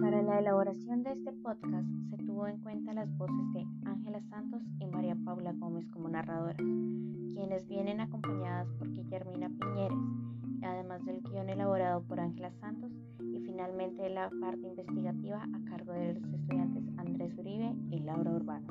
Para la elaboración de este podcast se tuvo en cuenta las voces de Ángela Santos y María Paula Gómez como narradoras, quienes vienen acompañadas por Guillermina Piñeres, además del guion elaborado por Ángela Santos y finalmente la parte investigativa a cargo de los estudiantes Andrés Uribe y Laura Urbano.